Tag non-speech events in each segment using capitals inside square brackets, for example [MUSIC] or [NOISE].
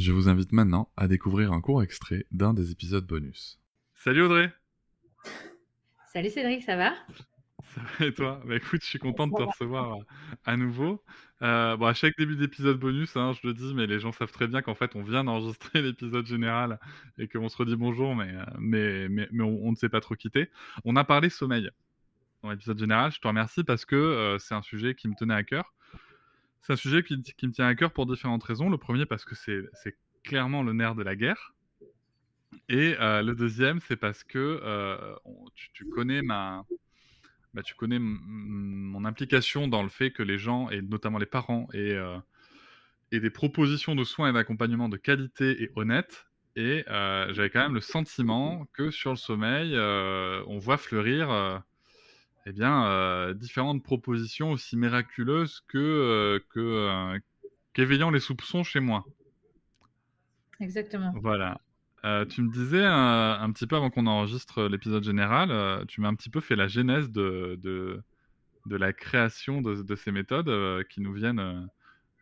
Je vous invite maintenant à découvrir un court extrait d'un des épisodes bonus. Salut Audrey Salut Cédric, ça va? Ça va et toi? Bah écoute, je suis content de te recevoir euh, à nouveau. Euh, bon, à chaque début d'épisode bonus, hein, je le dis, mais les gens savent très bien qu'en fait, on vient d'enregistrer [LAUGHS] l'épisode général et qu'on se redit bonjour, mais, euh, mais, mais, mais on, ne s'est pas trop quitté. On a parlé sommeil dans l'épisode général. Je te remercie parce que c'est un sujet qui me tenait à cœur. C'est un sujet qui, me tient à cœur pour différentes raisons. Le premier, parce que c'est clairement le nerf de la guerre. Et le deuxième, c'est parce que tu, tu, connais ma, bah, tu connais mon implication dans le fait que les gens, et notamment les parents, aient, euh, des propositions de soins et d'accompagnement de qualité et honnêtes. Et euh, j'avais quand même le sentiment que sur le sommeil, euh, on voit fleurir eh bien, différentes propositions aussi miraculeuses que, qu'éveillant les soupçons chez moi. Exactement. Voilà. Euh, tu me disais un, petit peu avant qu'on enregistre l'épisode général, euh, tu m'as un petit peu fait la genèse de, de, la création de, ces méthodes euh, qui nous viennent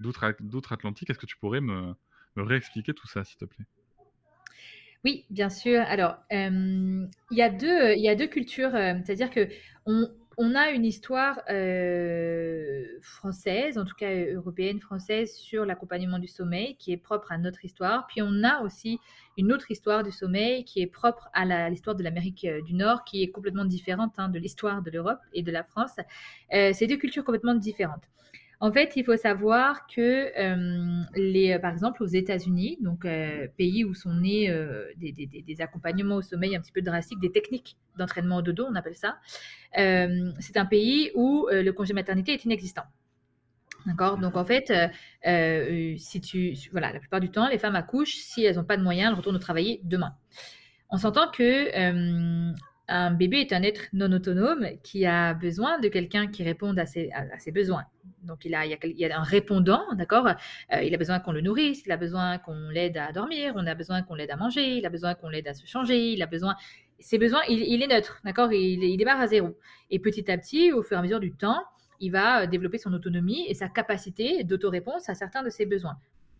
d'outre-Atlantique. Est-ce que tu pourrais me, me réexpliquer tout ça, s'il te plaît? Oui, bien sûr. Alors, il y, a deux, y a deux cultures, c'est-à-dire que on, on a une histoire euh, française, en tout cas européenne française, sur l'accompagnement du sommeil qui est propre à notre histoire. Puis on a aussi une autre histoire du sommeil qui est propre à l'histoire de l'Amérique euh, du Nord, qui est complètement différente hein, de l'histoire de l'Europe et de la France. Euh, c'est deux cultures complètement différentes. En fait, il faut savoir que, euh, les, par exemple, aux États-Unis, donc euh, pays où sont nés euh, des, accompagnements au sommeil un petit peu drastiques, des techniques d'entraînement au dodo, on appelle ça, c'est un pays où le congé maternité est inexistant. D'accord? Donc en fait, voilà, la plupart du temps, les femmes accouchent, si elles n'ont pas de moyens, elles retournent au travail demain. On s'entend que un bébé est un être non autonome qui a besoin de quelqu'un qui réponde à ses, besoins. Donc, il, a, il, y a, un répondant, d'accord euh, Il a besoin qu'on le nourrisse, il a besoin qu'on l'aide à dormir, on a besoin qu'on l'aide à manger, il a besoin qu'on l'aide à se changer, il a besoin... Ses besoins, il, est neutre, d'accord il, il démarre à zéro. Et petit à petit, au fur et à mesure du temps, il va euh, développer son autonomie et sa capacité d'autoréponse à certains de ses besoins.